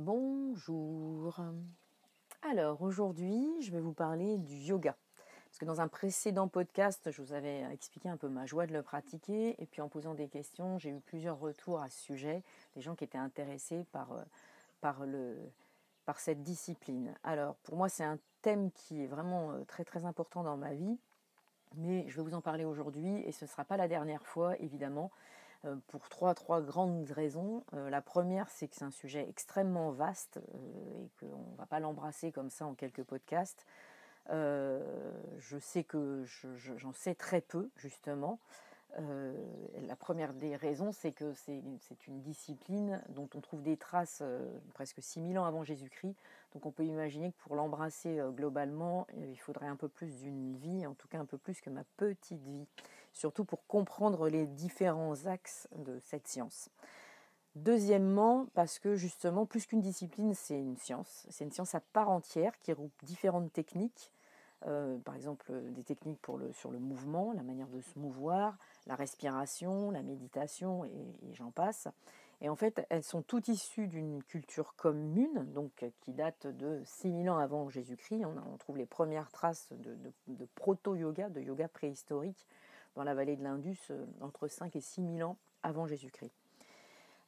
Bonjour. Alors aujourd'hui, je vais vous parler du yoga. Parce que dans un précédent podcast, je vous avais expliqué un peu ma joie de le pratiquer. Et puis en posant des questions, j'ai eu plusieurs retours à ce sujet, des gens qui étaient intéressés par, euh, par, cette discipline. Alors pour moi, c'est un thème qui est vraiment euh, très très important dans ma vie. Mais je vais vous en parler aujourd'hui et ce ne sera pas la dernière fois, évidemment. Euh, pour trois, grandes raisons. Euh, la première, c'est que c'est un sujet extrêmement vaste euh, et qu'on ne va pas l'embrasser comme ça en quelques podcasts. je sais que j'en sais très peu, justement. Euh, la première des raisons, c'est que c'est une discipline dont on trouve des traces euh, presque 6000 ans avant Jésus-Christ. Donc on peut imaginer que pour l'embrasser euh, globalement, il faudrait un peu plus d'une vie, en tout cas un peu plus que ma petite vie, surtout pour comprendre les différents axes de cette science. Deuxièmement, parce que justement, plus qu'une discipline, c'est une science. C'est une science à part entière qui regroupe différentes techniques euh, par exemple des techniques pour le, sur le mouvement, la manière de se mouvoir, la respiration, la méditation et, j'en passe. Et en fait, elles sont toutes issues d'une culture commune, donc qui date de 6000 ans avant Jésus-Christ. On, trouve les premières traces de, proto-yoga, de yoga préhistorique, dans la vallée de l'Indus, euh, entre 5 et 6000 ans avant Jésus-Christ.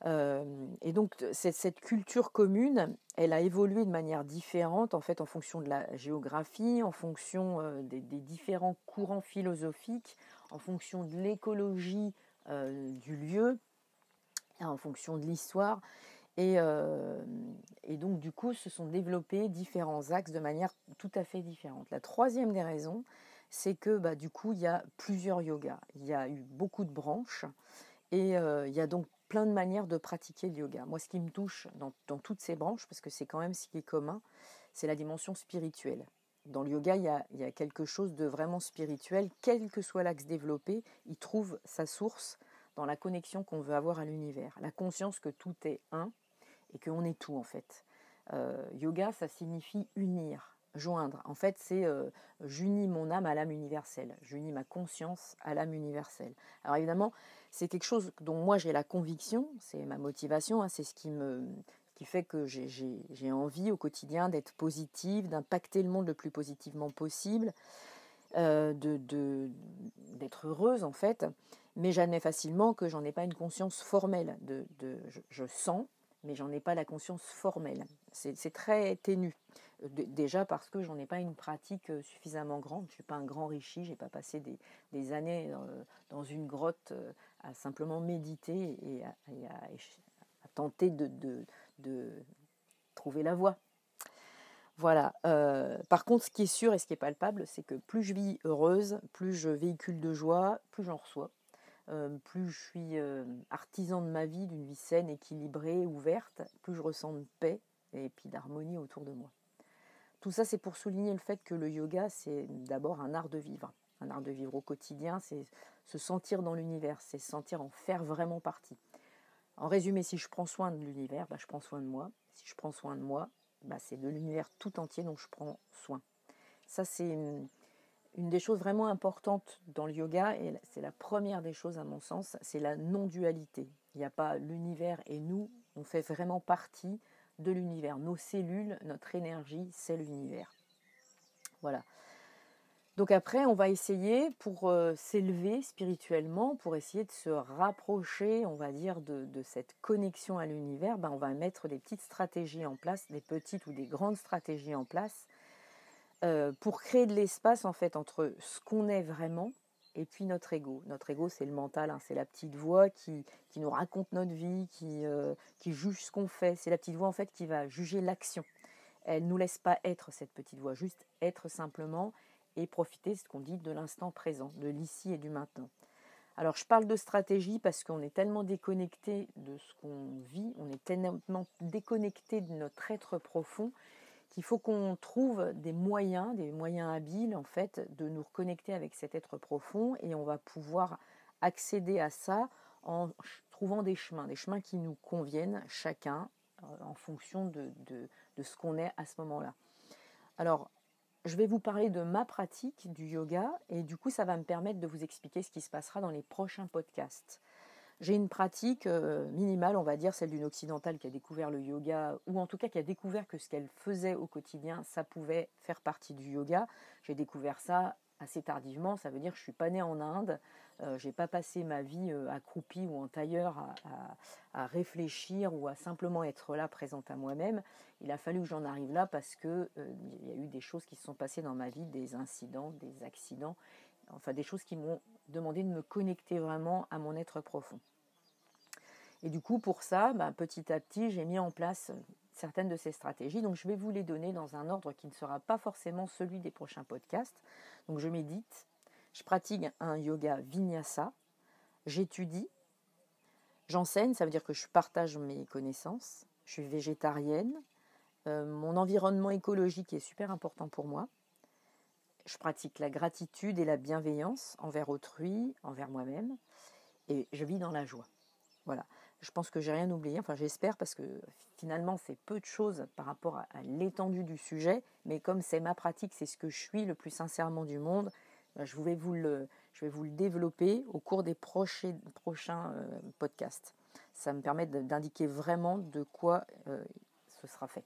Et donc cette, culture commune, elle a évolué de manière différente en fait en fonction de la géographie, en fonction des, différents courants philosophiques, en fonction de l'écologie du lieu, en fonction de l'histoire. Et, et, donc du coup se sont développés différents axes de manière tout à fait différente. La troisième des raisons, c'est que bah, du coup il y a plusieurs yogas. Il y a eu beaucoup de branches. Et il y a donc plein de manières de pratiquer le yoga. Moi, ce qui me touche dans, toutes ces branches, parce que c'est quand même ce qui est commun, c'est la dimension spirituelle. Dans le yoga, il y, a, quelque chose de vraiment spirituel. Quel que soit l'axe développé, il trouve sa source dans la connexion qu'on veut avoir à l'univers. La conscience que tout est un et qu'on est tout en fait. Euh, yoga, ça signifie unir, joindre. En fait, c'est euh, j'unis mon âme à l'âme universelle, j'unis ma conscience à l'âme universelle. Alors évidemment, c'est quelque chose dont moi j'ai la conviction, c'est ma motivation, hein, c'est ce qui me qui fait que j'ai envie au quotidien d'être positive, d'impacter le monde le plus positivement possible, euh, d'être heureuse en fait. Mais j'admets facilement que j'en ai pas une conscience formelle. De, je sens, mais j'en ai pas la conscience formelle. C'est très ténu. Déjà parce que j'en ai pas une pratique euh, suffisamment grande. Je suis pas un grand richi. J'ai pas passé des, années euh, dans une grotte euh, à simplement méditer et à, tenter de, de, trouver la voie. Voilà. par contre, ce qui est sûr et ce qui est palpable, c'est que plus je vis heureuse, plus je véhicule de joie, plus j'en reçois. Euh, plus je suis euh, artisan de ma vie, d'une vie saine, équilibrée, ouverte, plus je ressens de paix et puis d'harmonie autour de moi. Tout ça, c'est pour souligner le fait que le yoga, c'est d'abord un art de vivre. Un art de vivre au quotidien, c'est se sentir dans l'univers, c'est se sentir en faire vraiment partie. En résumé, si je prends soin de l'univers, bah, je prends soin de moi. Si je prends soin de moi, bah, c'est de l'univers tout entier dont je prends soin. Ça, c'est une des choses vraiment importantes dans le yoga, et c'est la première des choses à mon sens, c'est la non-dualité. Il n'y a pas l'univers et nous, on fait vraiment partie de l'univers. Nos cellules, notre énergie, c'est l'univers. Voilà. Donc après, on va essayer pour euh, s'élever spirituellement, pour essayer de se rapprocher, on va dire, de, cette connexion à l'univers, ben, on va mettre des petites stratégies en place, des petites ou des grandes stratégies en place euh, pour créer de l'espace en fait entre ce qu'on est vraiment et puis notre ego. Notre ego, c'est le mental, hein, c'est la petite voix qui, qui, nous raconte notre vie, qui, euh, qui juge ce qu'on fait. C'est la petite voix en fait qui va juger l'action. Elle nous laisse pas être cette petite voix, juste être simplement et profiter, ce qu'on dit, de l'instant présent, de l'ici et du maintenant. Alors je parle de stratégie parce qu'on est tellement déconnecté de ce qu'on vit, on est tellement déconnecté de notre être profond qu'il faut qu'on trouve des moyens, des moyens habiles en fait, de nous reconnecter avec cet être profond et on va pouvoir accéder à ça en trouvant des chemins, des chemins qui nous conviennent chacun euh, en fonction de, de ce qu'on est à ce moment-là. Alors, je vais vous parler de ma pratique du yoga et du coup, ça va me permettre de vous expliquer ce qui se passera dans les prochains podcasts. J'ai une pratique minimale, on va dire, celle d'une occidentale qui a découvert le yoga, ou en tout cas qui a découvert que ce qu'elle faisait au quotidien, ça pouvait faire partie du yoga. J'ai découvert ça assez tardivement, ça veut dire que je suis pas née en Inde, euh, j'ai pas passé ma vie euh, accroupie ou en tailleur à, réfléchir ou à simplement être là présente à moi-même. Il a fallu que j'en arrive là parce que euh, il y a eu des choses qui se sont passées dans ma vie, des incidents, des accidents, enfin des choses qui m'ont demandé de me connecter vraiment à mon être profond. Et du coup, pour ça, bah, petit à petit, j'ai mis en place certaines de ces stratégies. Donc, je vais vous les donner dans un ordre qui ne sera pas forcément celui des prochains podcasts. Donc, je médite, je pratique un yoga vinyasa, j'étudie, j'enseigne, ça veut dire que je partage mes connaissances, je suis végétarienne, euh, mon environnement écologique est super important pour moi. Je pratique la gratitude et la bienveillance envers autrui, envers moi-même, et je vis dans la joie. Voilà. Je pense que j'ai rien oublié, enfin j'espère, parce que finalement c'est peu de choses par rapport à, l'étendue du sujet, mais comme c'est ma pratique, c'est ce que je suis le plus sincèrement du monde, ben, je vais vous le, je vais vous le développer au cours des prochains, prochains euh, podcasts. Ça me permet d'indiquer vraiment de quoi euh, ce sera fait.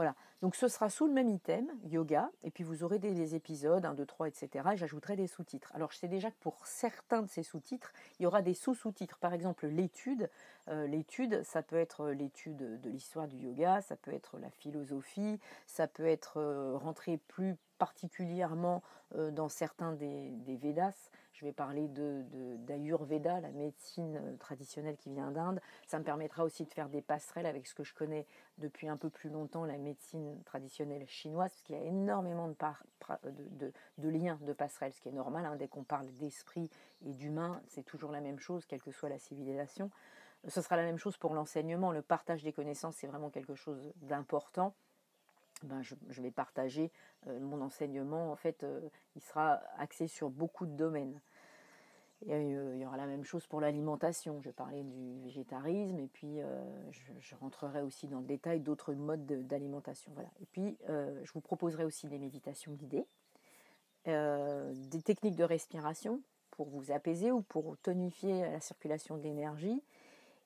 Voilà, donc ce sera sous le même item, yoga, et puis vous aurez des, épisodes, 1, 2, 3, etc. Et j'ajouterai des sous-titres. Alors je sais déjà que pour certains de ces sous-titres, il y aura des sous-sous-titres. Par exemple, l'étude. Euh, l'étude, ça peut être l'étude de l'histoire du yoga, ça peut être la philosophie, ça peut être euh, rentrer plus particulièrement euh, dans certains des, des Védas, je vais parler d'Ayurveda, la médecine euh, traditionnelle qui vient d'Inde. Ça me permettra aussi de faire des passerelles avec ce que je connais depuis un peu plus longtemps, la médecine traditionnelle chinoise, parce qu'il y a énormément de, de, liens, de passerelles, ce qui est normal. Hein. dès qu'on parle d'esprit et d'humain, c'est toujours la même chose, quelle que soit la civilisation. Ce sera la même chose pour l'enseignement. Le partage des connaissances, c'est vraiment quelque chose d'important. Ben, je, vais partager euh, mon enseignement. En fait, euh, il sera axé sur beaucoup de domaines. Euh, il y aura la même chose pour l'alimentation. Je parlais du végétarisme et puis euh, je, rentrerai aussi dans le détail d'autres modes d'alimentation. Voilà. Et puis euh, je vous proposerai aussi des méditations guidées, des techniques de respiration pour vous apaiser ou pour tonifier la circulation de l'énergie.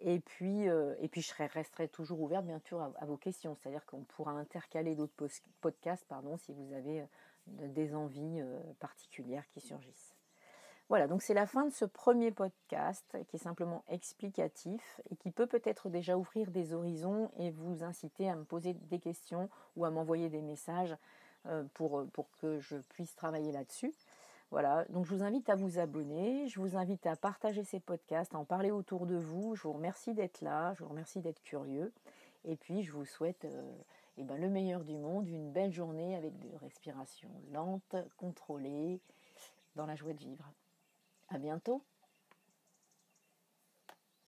Et puis, et puis je resterai toujours ouverte bien sûr à, vos questions. C'est-à-dire qu'on pourra intercaler d'autres podcasts pardon, si vous avez des envies particulières qui surgissent. Voilà, donc c'est la fin de ce premier podcast qui est simplement explicatif et qui peut peut-être déjà ouvrir des horizons et vous inciter à me poser des questions ou à m'envoyer des messages euh, pour, pour que je puisse travailler là-dessus. Voilà, donc je vous invite à vous abonner, je vous invite à partager ces podcasts, à en parler autour de vous. Je vous remercie d'être là, je vous remercie d'être curieux. Et puis je vous souhaite euh, eh ben, le meilleur du monde, une belle journée avec des respirations lentes, contrôlées, dans la joie de vivre. À bientôt